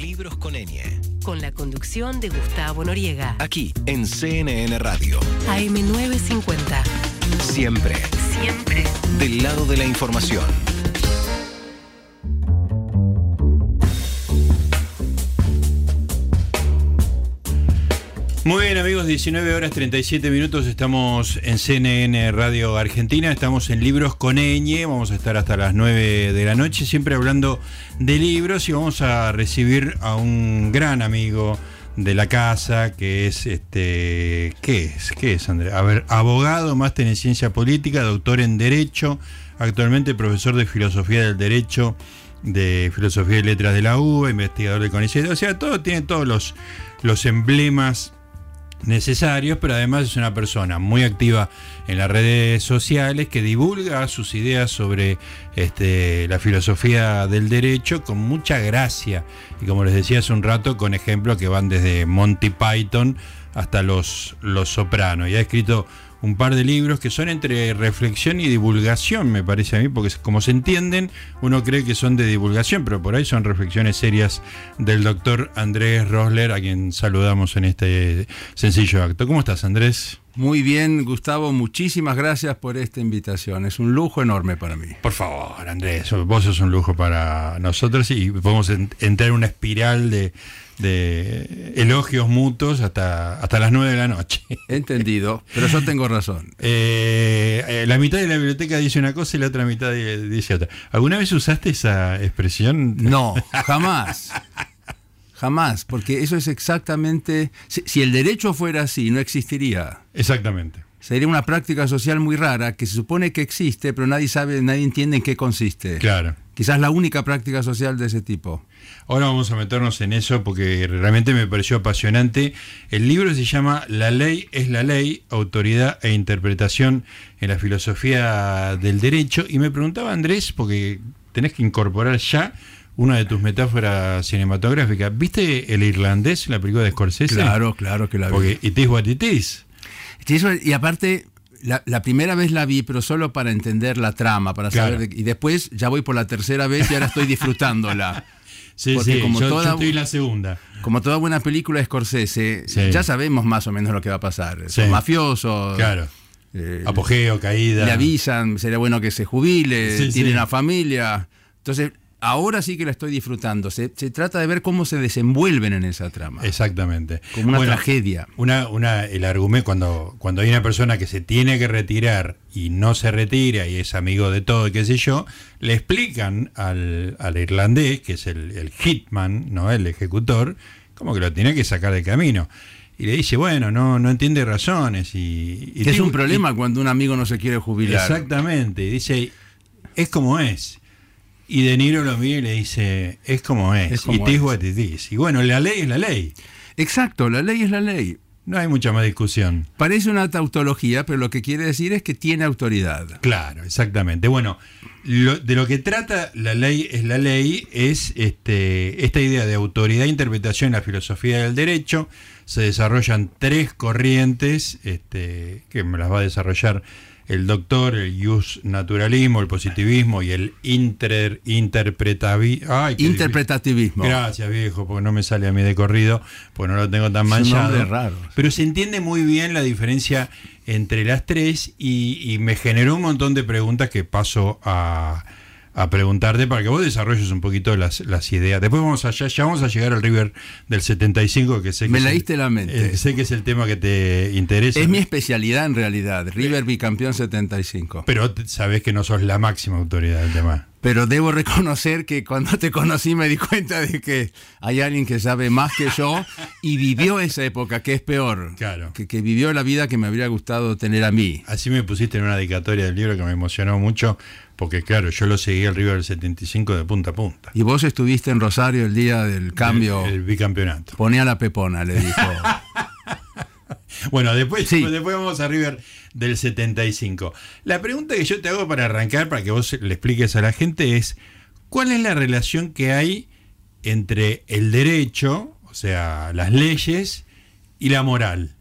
Libros con Ñ. Con la conducción de Gustavo Noriega. Aquí en CNN Radio. AM950. Siempre. Siempre. Del lado de la información. Muy bien amigos, 19 horas 37 minutos, estamos en CNN Radio Argentina, estamos en Libros con vamos a estar hasta las 9 de la noche, siempre hablando de libros y vamos a recibir a un gran amigo de la casa que es este ¿qué es? ¿Qué es Andrés? A ver, abogado, máster en ciencia política, doctor en derecho, actualmente profesor de filosofía del derecho de filosofía y letras de la UBA, investigador de CONICET, o sea, todo tiene todos los los emblemas necesarios, pero además es una persona muy activa en las redes sociales que divulga sus ideas sobre este, la filosofía del derecho con mucha gracia. Y como les decía hace un rato con ejemplos que van desde Monty Python hasta los, los Sopranos y ha escrito un par de libros que son entre reflexión y divulgación, me parece a mí, porque como se entienden, uno cree que son de divulgación, pero por ahí son reflexiones serias del doctor Andrés Rosler, a quien saludamos en este sencillo acto. ¿Cómo estás, Andrés? Muy bien, Gustavo, muchísimas gracias por esta invitación. Es un lujo enorme para mí. Por favor, Andrés, vos sos un lujo para nosotros y podemos entrar en una espiral de, de elogios mutuos hasta, hasta las 9 de la noche. Entendido, pero yo tengo razón. Eh, eh, la mitad de la biblioteca dice una cosa y la otra mitad dice otra. ¿Alguna vez usaste esa expresión? No, jamás. Jamás, porque eso es exactamente... Si, el derecho fuera así, no existiría. Exactamente. Sería una práctica social muy rara que se supone que existe, pero nadie sabe, nadie entiende en qué consiste. Claro. Quizás la única práctica social de ese tipo. Ahora vamos a meternos en eso porque realmente me pareció apasionante. El libro se llama La ley es la ley, autoridad e interpretación en la filosofía del derecho. Y me preguntaba Andrés, porque tenés que incorporar ya una de tus metáforas cinematográficas. ¿Viste el irlandés, la película de Scorsese? Claro, claro que la vi. Porque it is what it is. Y aparte, la, primera vez la vi, pero solo para entender la trama, para saber. y después ya voy por la tercera vez y ahora estoy disfrutándola. sí, sí, como yo, toda, estoy en la segunda. Como toda buena película de Scorsese, ya sabemos más o menos lo que va a pasar. Son mafiosos. Claro. Eh, Apogeo, caída. Le avisan, sería bueno que se jubile, tiene una familia. Entonces, ahora sí que la estoy disfrutando. Se, trata de ver cómo se desenvuelven en esa trama. Exactamente. Como una tragedia. Una, una, el argumento, cuando, cuando hay una persona que se tiene que retirar y no se retira y es amigo de todo, qué sé yo, le explican al, irlandés, que es el, hitman, ¿no? el ejecutor, como que lo tiene que sacar de camino. Y le dice, bueno, no, no entiende razones. Y, es un problema cuando un amigo no se quiere jubilar. Exactamente. Y dice, es como es. Y De Niro lo mira y le dice, es como es, y Y bueno, la ley es la ley. Exacto, la ley es la ley. No hay mucha más discusión. Parece una tautología, pero lo que quiere decir es que tiene autoridad. Claro, exactamente. Bueno, de lo que trata la ley es la ley es este, esta idea de autoridad e interpretación en la filosofía del derecho. Se desarrollan tres corrientes este, que me las va a desarrollar el doctor, el jus naturalismo, el positivismo y el inter, interpretativismo. Gracias, viejo, porque no me sale a mí de corrido, pues no lo tengo tan manchado. raro. Pero se entiende muy bien la diferencia entre las tres y me generó un montón de preguntas que paso a a preguntarte para que vos desarrolles un poquito las, ideas. Después vamos allá, ya vamos a llegar al River del 75, que sé que... Me leíste la mente. Eh, sé que es el tema que te interesa. Es mi especialidad en realidad, River bicampeón 75. Pero sabés que no sos la máxima autoridad del tema. Pero debo reconocer que cuando te conocí me di cuenta de que hay alguien que sabe más que yo y vivió esa época, que es peor. Claro. Que, que, vivió la vida que me habría gustado tener a mí. Así me pusiste en una dedicatoria del libro que me emocionó mucho, porque claro, yo lo seguí al River del 75 de punta a punta. Y vos estuviste en Rosario el día del cambio. El, bicampeonato. Ponía la pepona, le dijo. bueno, después, después vamos a River del 75. La pregunta que yo te hago para arrancar, para que vos le expliques a la gente, es ¿cuál es la relación que hay entre el derecho, o sea, las leyes, y la moral?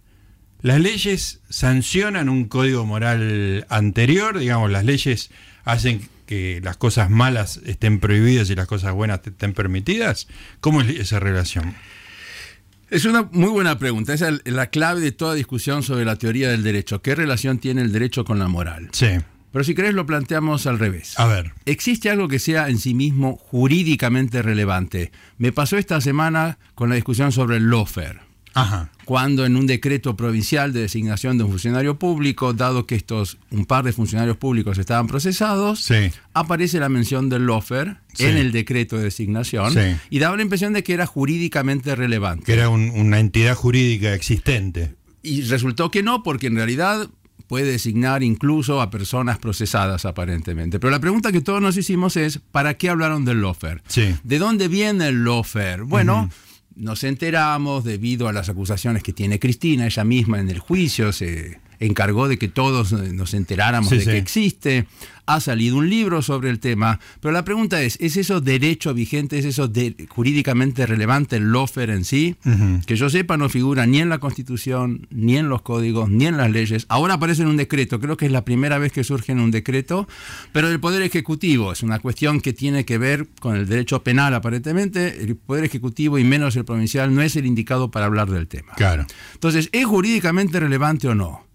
Las leyes sancionan un código moral anterior, digamos, las leyes hacen que las cosas malas estén prohibidas y las cosas buenas estén permitidas? ¿Cómo es esa relación? Es una muy buena pregunta. Esa es la clave de toda discusión sobre la teoría del derecho. ¿Qué relación tiene el derecho con la moral? Sí. Pero si querés lo planteamos al revés. A ver. ¿Existe algo que sea en sí mismo jurídicamente relevante? Me pasó esta semana con la discusión sobre el lawfare. Ajá. Cuando en un decreto provincial de designación de un funcionario público, dado que estos un par de funcionarios públicos estaban procesados, Sí. aparece la mención del Sí. en el decreto de designación Sí. y daba la impresión de que era jurídicamente relevante. Que era un- una entidad jurídica existente. Y resultó que no, porque en realidad puede designar incluso a personas procesadas aparentemente. Pero la pregunta que todos nos hicimos es, ¿para qué hablaron del? Sí. ¿De dónde viene el lawfare? Bueno, nos enteramos debido a las acusaciones que tiene Cristina, ella misma en el juicio se encargó de que todos eh, nos enteráramos Sí, de sí. que existe. Ha salido un libro sobre el tema, pero la pregunta es, ¿es eso derecho vigente, es eso de- jurídicamente relevante el lawfare en sí? Que yo sepa no figura ni en la Constitución, ni en los códigos, ni en las leyes. Ahora aparece en un decreto, creo que es la primera vez que surge en un decreto, pero el Poder Ejecutivo es una cuestión que tiene que ver con el derecho penal aparentemente. El Poder Ejecutivo y menos el provincial no es el indicado para hablar del tema. Claro. Entonces, ¿es jurídicamente relevante o no?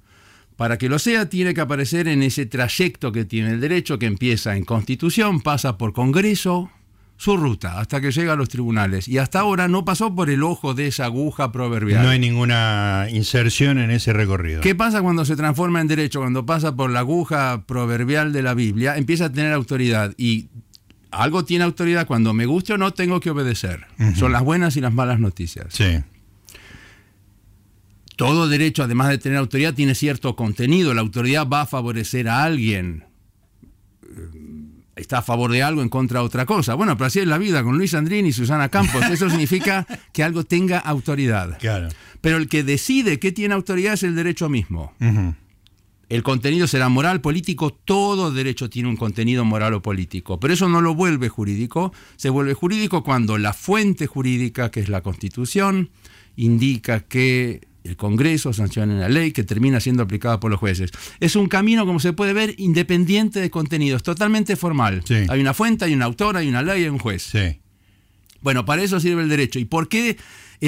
Para que lo sea, tiene que aparecer en ese trayecto que tiene el derecho, que empieza en Constitución, pasa por Congreso, su ruta, hasta que llega a los tribunales. Y hasta ahora no pasó por el ojo de esa aguja proverbial. No hay ninguna inserción en ese recorrido. ¿Qué pasa cuando se transforma en derecho? Cuando pasa por la aguja proverbial de la Biblia, empieza a tener autoridad. Y algo tiene autoridad cuando me guste o no tengo que obedecer. Son las buenas y las malas noticias. Sí. Todo derecho, además de tener autoridad, tiene cierto contenido. La autoridad va a favorecer a alguien. Eh, Está a favor de algo, en contra de otra cosa. Bueno, pero así es la vida con Luis Andrini y Susana Campos. Eso significa que algo tenga autoridad. Claro. Pero el que decide qué tiene autoridad es el derecho mismo. El contenido será moral, político, todo derecho tiene un contenido moral o político, pero eso no lo vuelve jurídico, se vuelve jurídico cuando la fuente jurídica, que es la Constitución, indica que el Congreso sanciona una ley que termina siendo aplicada por los jueces. Es un camino, como se puede ver, independiente de contenidos, totalmente formal. Sí. Hay una fuente, hay un autor, hay una ley, hay un juez. Sí. Bueno, para eso sirve el derecho. ¿Y por qué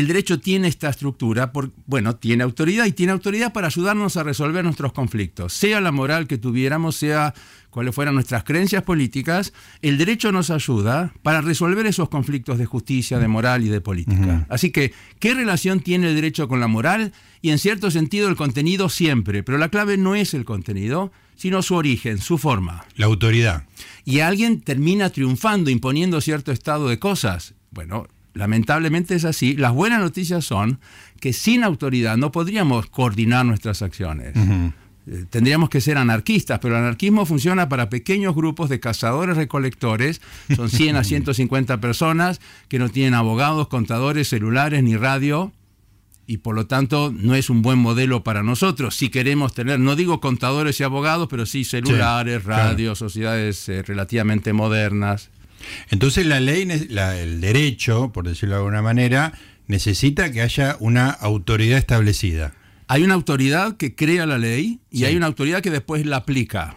el derecho tiene esta estructura? Por- bueno, tiene autoridad y tiene autoridad para ayudarnos a resolver nuestros conflictos. Sea la moral que tuviéramos, sea cuáles fueran nuestras creencias políticas, el derecho nos ayuda para resolver esos conflictos de justicia, de moral y de política. Así que, ¿qué relación tiene el derecho con la moral? Y en cierto sentido el contenido siempre, pero la clave no es el contenido, sino su origen, su forma La autoridad. y alguien termina triunfando, imponiendo cierto estado de cosas. Bueno, lamentablemente es así. Las buenas noticias son que sin autoridad no podríamos coordinar nuestras acciones. Eh, Tendríamos que ser anarquistas, pero el anarquismo funciona para pequeños grupos de cazadores recolectores, son 100 a 150 personas que no tienen abogados, contadores, celulares ni radio, y por lo tanto no es un buen modelo para nosotros. Si queremos tener, no digo contadores y abogados, pero sí celulares, claro. radios, sociedades eh, relativamente modernas. Entonces la ley, la- el derecho, por decirlo de alguna manera, necesita que haya una autoridad establecida. Hay una autoridad que crea la ley y Sí. hay una autoridad que después la aplica.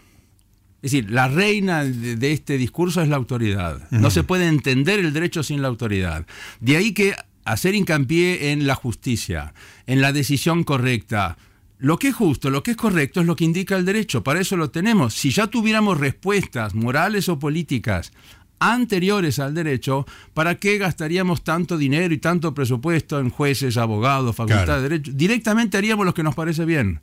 Es decir, la reina de, de este discurso es la autoridad. No se puede entender el derecho sin la autoridad. De ahí que hacer hincapié en la justicia, en la decisión correcta. Lo que es justo, lo que es correcto es lo que indica el derecho. Para eso lo tenemos. Si ya tuviéramos respuestas morales o políticas anteriores al derecho, ¿para qué gastaríamos tanto dinero y tanto presupuesto en jueces, abogados, facultad Claro. de derecho? Directamente haríamos lo que nos parece bien.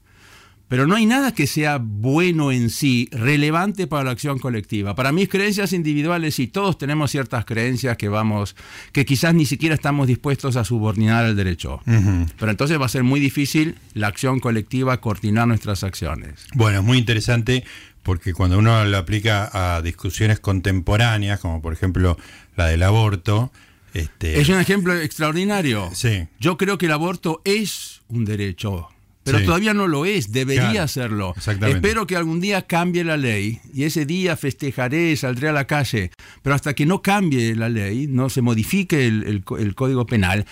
Pero no hay nada que sea bueno en sí, relevante para la acción colectiva. Para mis creencias individuales, sí, todos tenemos ciertas creencias que vamos, que quizás ni siquiera estamos dispuestos a subordinar al derecho. Pero entonces va a ser muy difícil la acción colectiva coordinar nuestras acciones. Bueno, es muy interesante porque cuando uno lo aplica a discusiones contemporáneas, como por ejemplo la del aborto, este, Es un ejemplo extraordinario. Sí. Yo creo que el aborto es un derecho, pero Sí. todavía no lo es, debería Claro, serlo. exactamente. Espero que algún día cambie la ley y ese día festejaré, saldré a la calle, pero hasta que no cambie la ley, no se modifique el, el co- el código penal,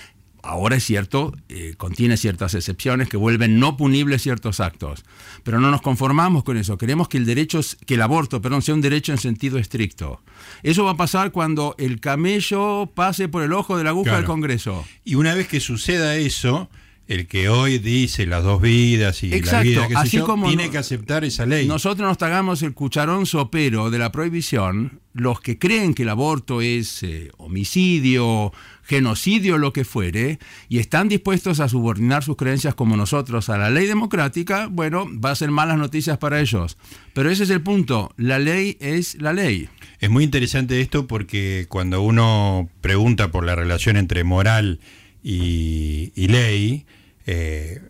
ahora es cierto, eh, contiene ciertas excepciones que vuelven no punibles ciertos actos. Pero no nos conformamos con eso. Queremos que el derecho, que el aborto, perdón, sea un derecho en sentido estricto. Eso va a pasar cuando el camello pase por el ojo de la aguja Claro. del Congreso. Y una vez que suceda eso, el que hoy dice las dos vidas y la vida que así yo, como tiene no- que aceptar esa ley. Nosotros nos tragamos el cucharón sopero de la prohibición. Los que creen que el aborto es eh, homicidio, genocidio, lo que fuere, y están dispuestos a subordinar sus creencias como nosotros a la ley democrática, bueno, va a ser malas noticias para ellos. Pero ese es el punto. La ley es la ley. Es muy interesante esto porque cuando uno pregunta por la relación entre moral y, y ley, eh,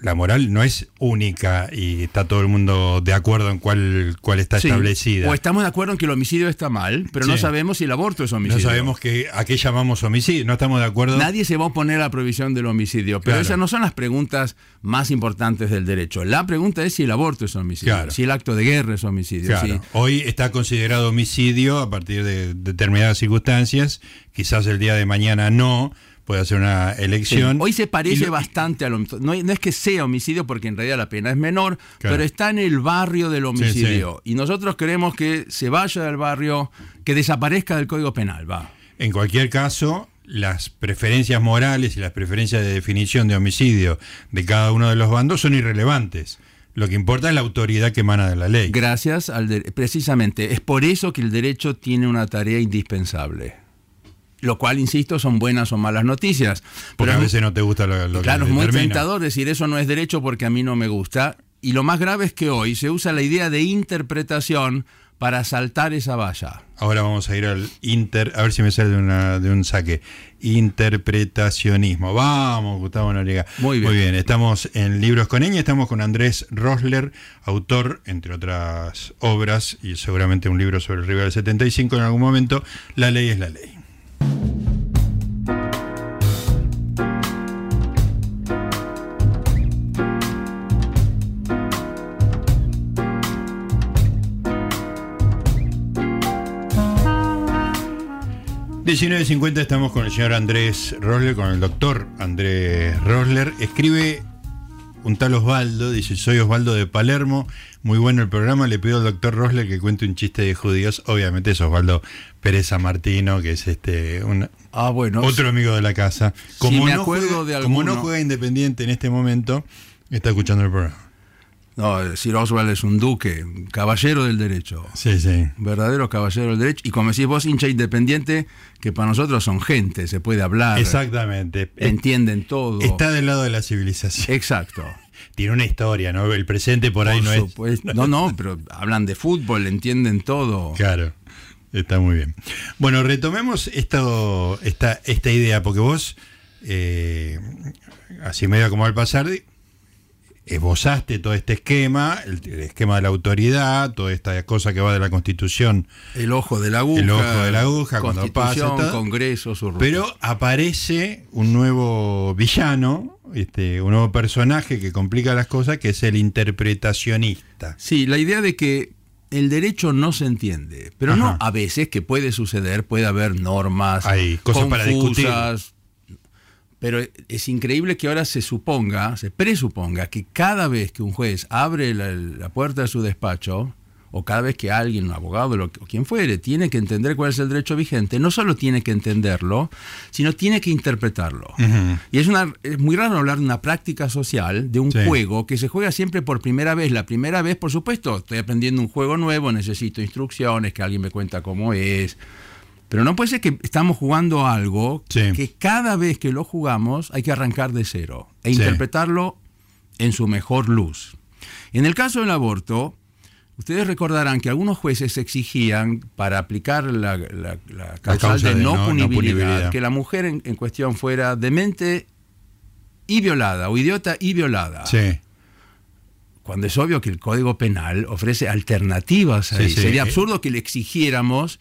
la moral no es única y está todo el mundo de acuerdo en cuál, cuál está Sí. establecida. O estamos de acuerdo en que el homicidio está mal, pero no sabemos si el aborto es no homicidio. sabemos que, a qué llamamos homicidio, no estamos de acuerdo. Nadie se va a oponer a la prohibición del homicidio, pero Claro. esas no son las preguntas más importantes del derecho. La pregunta es si el aborto es homicidio, Claro. si el acto de guerra es homicidio. Claro. si- Hoy está considerado homicidio a partir de determinadas circunstancias, quizás el día de mañana no, puede hacer una Sí. elección. Hoy se parece lo- bastante al homicidio. No, no es que sea homicidio porque en realidad la pena es menor, Claro. pero está en el barrio del homicidio. Y nosotros queremos que se vaya del barrio, que desaparezca del Código Penal. Va. En cualquier caso, las preferencias morales y las preferencias de definición de homicidio de cada uno de los bandos son irrelevantes. Lo que importa es la autoridad que emana de la ley. Gracias al precisamente. Es por eso que el derecho tiene una tarea indispensable. Lo cual, insisto, son buenas o malas noticias. Porque Pero a es- veces no te gusta lo, lo Claro, que es muy tentador decir eso no es derecho porque a mí no me gusta. Y lo más grave es que hoy se usa la idea de interpretación para saltar esa valla. Ahora vamos a ir al inter, a ver si me sale de, una, de un saque. Interpretacionismo. Vamos, Gustavo Noriega. Muy bien. Estamos en Libros con Eña, estamos con Andrés Rosler, autor, entre otras obras, y seguramente un libro sobre el River del 75 en algún momento. La ley es la ley. $19.50 estamos con el señor Andrés Rosler, con el doctor Andrés Rosler. Escribe un tal Osvaldo, dice, soy Osvaldo de Palermo, muy bueno el programa, le pido al doctor Rosler que cuente un chiste de judíos. Obviamente es Osvaldo Pérez Martino, que es este un, Ah, bueno. otro amigo de la casa. me no acuerdo juega, de como no alguno. juega Independiente en este momento, está escuchando el programa. No, Sir Oswald es un duque, caballero del derecho. Sí, sí. Verdadero caballero del derecho. Y como decís vos, hincha independiente, que para nosotros son gente, se puede hablar, Exactamente. entienden todo. Está del lado de la civilización. Exacto. Tiene una historia, ¿no? El presente por ahí no es. supuesto. No, no, pero hablan de fútbol, entienden todo. Claro, está muy bien. Bueno, retomemos esto, esta, esta idea, porque vos, eh, así medio como al pasar, esbozaste todo este esquema, el, el esquema de la autoridad, toda esta cosa que va de la Constitución, El ojo de la aguja. El ojo de la aguja, cuando Constitución, pasa. Congreso, su pero aparece un nuevo villano, este, un nuevo personaje que complica las cosas, que es el interpretacionista. Sí, la idea de que el derecho no se entiende, pero no a veces que puede suceder, puede haber normas Hay cosas para discutir. Pero es increíble que ahora se suponga, se presuponga que cada vez que un juez abre la, la puerta de su despacho, o cada vez que alguien, un abogado lo- o quien fuere, tiene que entender cuál es el derecho vigente, no solo tiene que entenderlo, sino tiene que interpretarlo. Y es, una, es muy raro hablar de una práctica social, de un Sí. juego que se juega siempre por primera vez. La primera vez, por supuesto, estoy aprendiendo un juego nuevo, necesito instrucciones, que alguien me cuenta cómo es. Pero no puede ser que estamos jugando algo Sí. que cada vez que lo jugamos hay que arrancar de cero e Sí. interpretarlo en su mejor luz. En el caso del aborto, ustedes recordarán que algunos jueces exigían para aplicar la, la- la causal causa de, de no, no- no punibilidad, punibilidad. que la mujer en, en cuestión fuera demente y violada, o idiota y violada. Sí. Cuando es obvio que el Código Penal ofrece alternativas ahí. Sí, sí. Sería absurdo que le exigiéramos.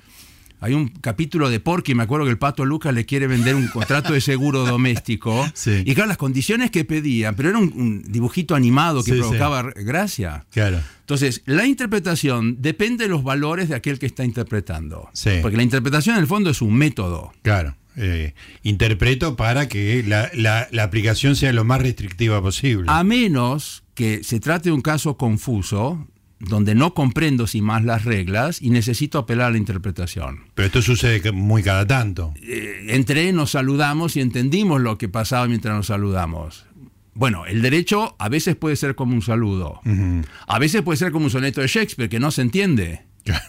Hay un capítulo de Porky, me acuerdo que el Pato Lucas le quiere vender un contrato de seguro doméstico. Sí. Y claro, las condiciones que pedían, pero era un, un dibujito animado que Sí, provocaba gracia. Claro. Entonces, la interpretación depende de los valores de aquel que está interpretando. Sí. Porque la interpretación en el fondo es un método. Claro. eh, interpreto para que la, la- la aplicación sea lo más restrictiva posible. A menos que se trate de un caso confuso, donde no comprendo sin más las reglas y necesito apelar a la interpretación. Pero esto sucede muy cada tanto. Eh, entré, nos saludamos y entendimos lo que pasaba mientras nos saludamos. Bueno, el derecho a veces puede ser como un saludo. A veces puede ser como un soneto de Shakespeare, que no se entiende.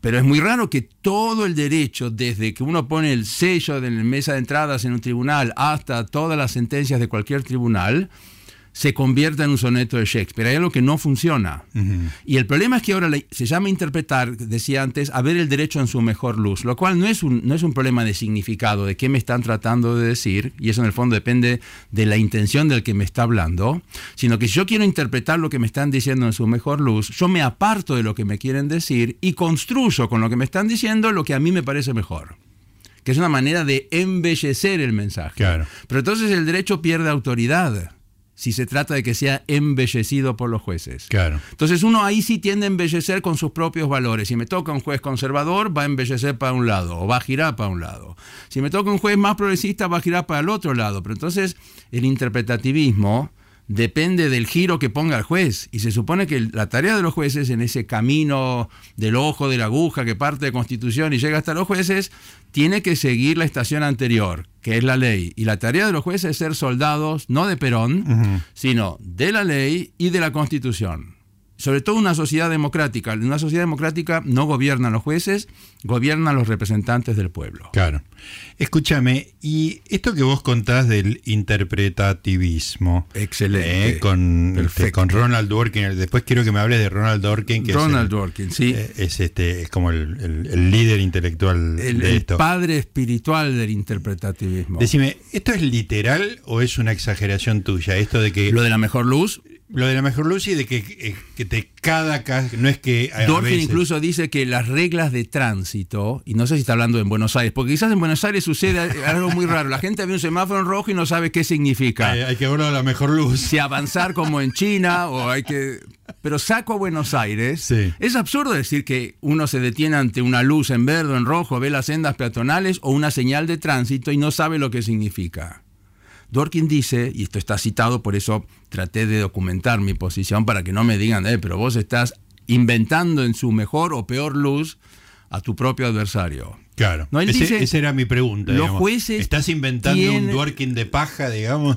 Pero es muy raro que todo el derecho, desde que uno pone el sello de la mesa de entradas en un tribunal hasta todas las sentencias de cualquier tribunal, se convierta en un soneto de Shakespeare. Hay algo que no funciona. Y el problema es que ahora se llama interpretar, decía antes, a ver el derecho en su mejor luz, lo cual no es, un, no es un problema de significado, de qué me están tratando de decir, y eso en el fondo depende de la intención del que me está hablando, sino que si yo quiero interpretar lo que me están diciendo en su mejor luz, yo me aparto de lo que me quieren decir y construyo con lo que me están diciendo lo que a mí me parece mejor que es una manera de embellecer el mensaje. Claro. Pero entonces el derecho pierde autoridad si se trata de que sea embellecido por los jueces. Claro. Entonces uno ahí sí tiende a embellecer con sus propios valores. Si me toca un juez conservador, va a embellecer para un lado o va a girar para un lado. Si me toca un juez más progresista, va a girar para el otro lado. Pero entonces el interpretativismo depende del giro que ponga el juez. Y se supone que la tarea de los jueces en ese camino del ojo de la aguja que parte de Constitución y llega hasta los jueces, tiene que seguir la estación anterior, que es la ley. Y la tarea de los jueces es ser soldados, no de Perón, sino de la ley y de la Constitución. Sobre todo una sociedad democrática. En una sociedad democrática no gobiernan los jueces, gobiernan los representantes del pueblo. Claro. Escúchame, y esto que vos contás del interpretativismo. Excelente. eh, con, este, con Ronald Dworkin. Después quiero que me hables de Ronald Dworkin, que Ronald es, el- Dworkin, sí. eh, es este es como el, el- el líder intelectual el, de el esto. padre espiritual del interpretativismo. Decime, ¿esto es literal o es una exageración tuya? Esto de que Lo de la mejor luz, lo de la mejor luz y de que, eh, que te cada caso, no es que a Dworkin veces- incluso dice que las reglas de tránsito, y no sé si está hablando en Buenos Aires, porque quizás en Buenos Aires sucede algo muy raro. La gente ve un semáforo en rojo y no sabe qué significa. hay, hay que verlo a la mejor luz. si avanzar como en China o hay que... Pero saco a Buenos Aires. Sí. Es absurdo decir que uno se detiene ante una luz en verde o en rojo, ve las sendas peatonales o una señal de tránsito y no sabe lo que significa. Dworkin dice, y esto está citado, por eso traté de documentar mi posición para que no me digan, eh, pero vos estás inventando en su mejor o peor luz a tu propio adversario. Claro. No, él Ese- dice, esa era mi pregunta. los digamos. jueces ¿Estás inventando un Dworkin de paja, digamos?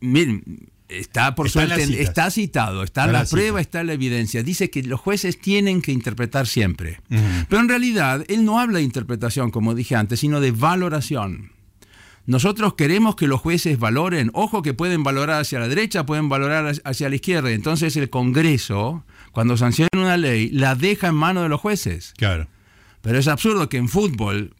Miren, está por Está suerte, está citado, está, Está en la prueba, está la evidencia. Dice que los jueces tienen que interpretar siempre. Pero en realidad, él no habla de interpretación, como dije antes, sino de valoración. Nosotros queremos que los jueces valoren, ojo que pueden valorar hacia la derecha, pueden valorar hacia la izquierda. Entonces el Congreso, cuando sanciona una ley, la deja en manos de los jueces. Claro. Pero es absurdo que en fútbol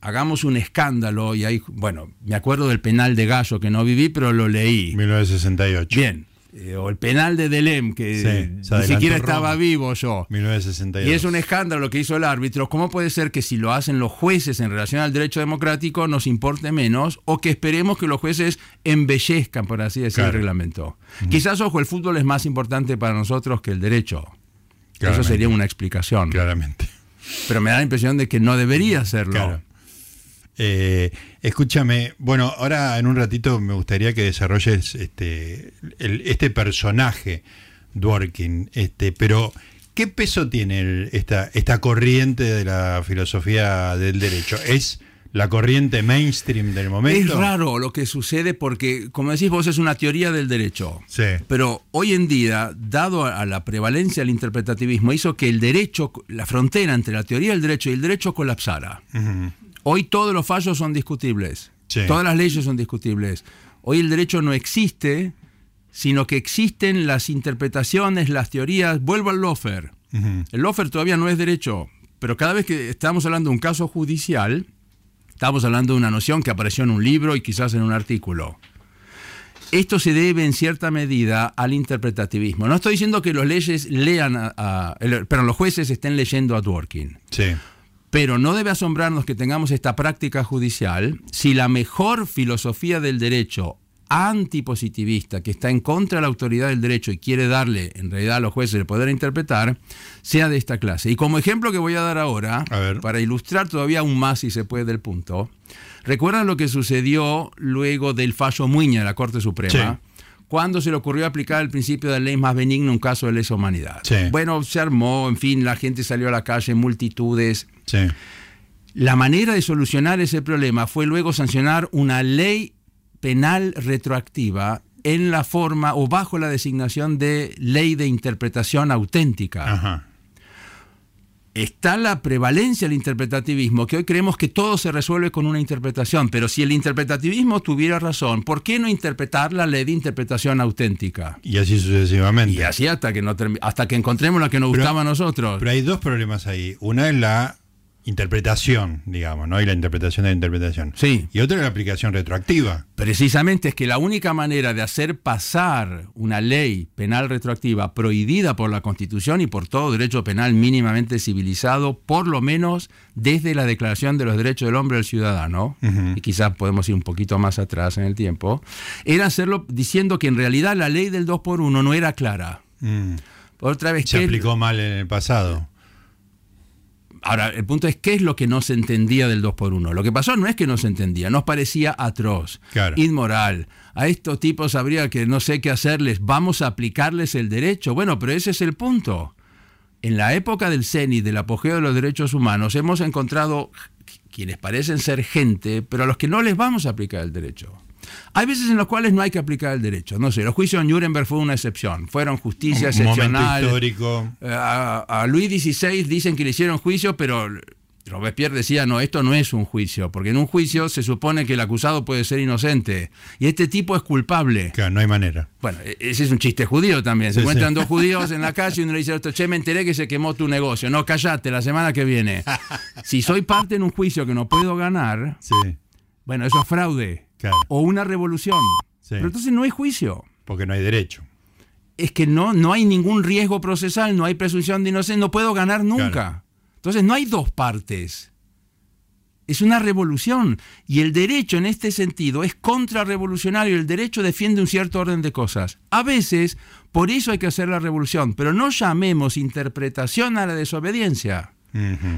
hagamos un escándalo y ahí, bueno, me acuerdo del penal de Gallo que no viví, pero lo leí. 1968. Bien. Eh, o el penal de Delem, que Sí, ni siquiera estaba Roma. vivo yo. 1962. Y es un escándalo lo que hizo el árbitro. ¿Cómo puede ser que si lo hacen los jueces en relación al derecho democrático nos importe menos o que esperemos que los jueces embellezcan, por así decir, Claro. el reglamento? Quizás, ojo, el fútbol es más importante para nosotros que el derecho. Eso sería una explicación. Claramente. Pero me da la impresión de que no debería serlo. Claro. Eh, escúchame, bueno, ahora en un ratito me gustaría que desarrolles este, el- este personaje, Dworkin, este, pero ¿qué peso tiene el- esta, esta corriente de la filosofía del derecho? ¿Es la corriente mainstream del momento? Es raro lo que sucede porque, como decís vos, es una teoría del derecho. Sí. Pero hoy en día, dado a la prevalencia del interpretativismo, hizo que el derecho, la frontera entre la teoría del derecho y el derecho colapsara. Hoy todos los fallos son discutibles. Sí. Todas las leyes son discutibles. Hoy el derecho no existe, sino que existen las interpretaciones, las teorías. Vuelvo al lofer. El lofer todavía no es derecho, pero cada vez que estamos hablando de un caso judicial, estamos hablando de una noción que apareció en un libro y quizás en un artículo. Esto se debe en cierta medida al interpretativismo. No estoy diciendo que los leyes lean a, a- el- perdón, los jueces estén leyendo a Dworkin. Sí. Pero no debe asombrarnos que tengamos esta práctica judicial si la mejor filosofía del derecho antipositivista, que está en contra de la autoridad del derecho y quiere darle, en realidad, a los jueces el poder interpretar, sea de esta clase. Y como ejemplo que voy a dar ahora, A para ilustrar todavía aún más, si se puede, del punto, ¿recuerdan lo que sucedió luego del fallo Muña de la Corte Suprema? Cuando se le ocurrió aplicar el principio de ley más benigna en un caso de lesa humanidad. Sí. Bueno, se armó, en fin, la gente salió a la calle, multitudes. Sí. La manera de solucionar ese problema fue luego sancionar una ley penal retroactiva en la forma o bajo la designación de ley de interpretación auténtica. Ajá. Está la prevalencia del interpretativismo, que hoy creemos que todo se resuelve con una interpretación, pero si el interpretativismo tuviera razón, ¿por qué no interpretar la ley de interpretación auténtica? Y así sucesivamente. Y así hasta que, no hasta que encontremos la que nos Pero- gustaba a nosotros. Pero hay dos problemas ahí. Una es la interpretación, digamos, ¿no? Y la interpretación de la interpretación. Sí. Y otra es la aplicación retroactiva. Precisamente es que la única manera de hacer pasar una ley penal retroactiva prohibida por la Constitución y por todo derecho penal mínimamente civilizado, por lo menos desde la Declaración de los Derechos del Hombre y del Ciudadano, y quizás podemos ir un poquito más atrás en el tiempo, era hacerlo diciendo que en realidad la ley del 2 por 1 no era clara. Mm. Otra vez, Se ¿qué es- aplicó mal en el pasado. Ahora, el punto es qué es lo que no se entendía del 2 por 1 Lo que pasó no es que no se entendía, nos parecía atroz, Claro. inmoral. A estos tipos habría que no sé qué hacerles, vamos a aplicarles el derecho. Bueno, pero ese es el punto. En la época del CENI, del apogeo de los derechos humanos, hemos encontrado quienes parecen ser gente, pero a los que no les vamos a aplicar el derecho. Hay veces en los cuales no hay que aplicar el derecho. No sé, los juicios en Nuremberg fue una excepción. Fueron justicia excepcional. histórico. Eh, A, a Luis XVI dicen que le hicieron juicio, pero Robespierre decía, no, esto no es un juicio, porque en un juicio se supone que el acusado puede ser inocente y este tipo es culpable. Claro, no hay manera. Bueno, e- ese es un chiste judío también. Se Sí, encuentran sí. dos judíos en la calle y uno le dice, "Esto, che, me enteré que se quemó tu negocio. No, callate, la semana que viene. Si soy parte en un juicio que no puedo ganar, Sí, bueno, eso es fraude. Claro. O una revolución. Sí. Pero entonces no hay juicio. porque no hay derecho. es que no, no hay ningún riesgo procesal, no hay presunción de inocencia, no puedo ganar nunca. Claro. Entonces no hay dos partes. Es una revolución. Y el derecho en este sentido es contrarrevolucionario. El derecho defiende un cierto orden de cosas. A veces, por eso hay que hacer la revolución. Pero no llamemos interpretación a la desobediencia.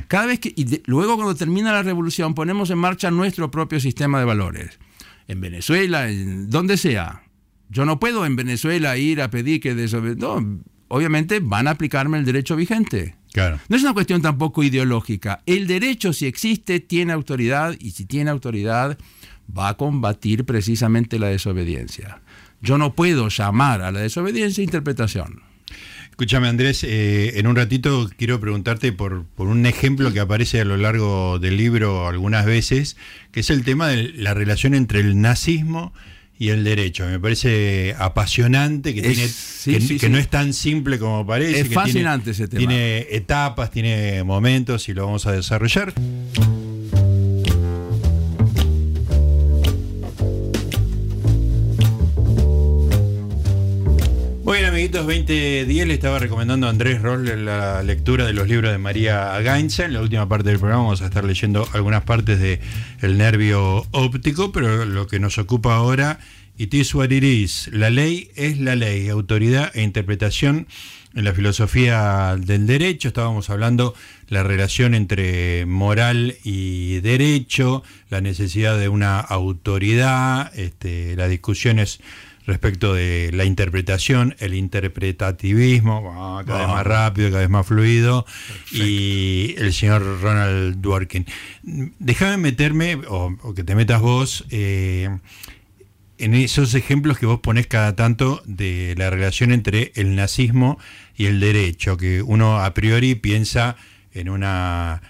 Cada vez que. Y de- luego, cuando termina la revolución, ponemos en marcha nuestro propio sistema de valores. En Venezuela, en donde sea. Yo no puedo en Venezuela ir a pedir que desobedezcan. No, obviamente van a aplicarme el derecho vigente. Claro. No es una cuestión tampoco ideológica. El derecho, si existe, tiene autoridad y si tiene autoridad, va a combatir precisamente la desobediencia. Yo no puedo llamar a la desobediencia interpretación. Escúchame Andrés, eh, en un ratito quiero preguntarte por, por un ejemplo que aparece a lo largo del libro algunas veces, que es el tema de la relación entre el nazismo y el derecho. Me parece apasionante, que, Es- tiene, sí, que, sí, que sí. no es tan simple como parece. Es que fascinante tiene, ese tema. Tiene etapas, tiene momentos y lo vamos a desarrollar. Amiguitos, 2010 le estaba recomendando a Andrés Roll la lectura de los libros de María Gainza. En la última parte del programa vamos a estar leyendo algunas partes de El nervio óptico, pero lo que nos ocupa ahora, it is what it is. La ley es la ley, autoridad e interpretación en la filosofía del derecho. Estábamos hablando la relación entre moral y derecho, la necesidad de una autoridad, este, las discusiones respecto de la interpretación, el interpretativismo, cada vez más rápido, cada vez más fluido, y el señor Ronald Dworkin. Déjame meterme, o, o que te metas vos, eh, en esos ejemplos que vos ponés cada tanto de la relación entre el nazismo y el derecho, que uno a priori piensa en una...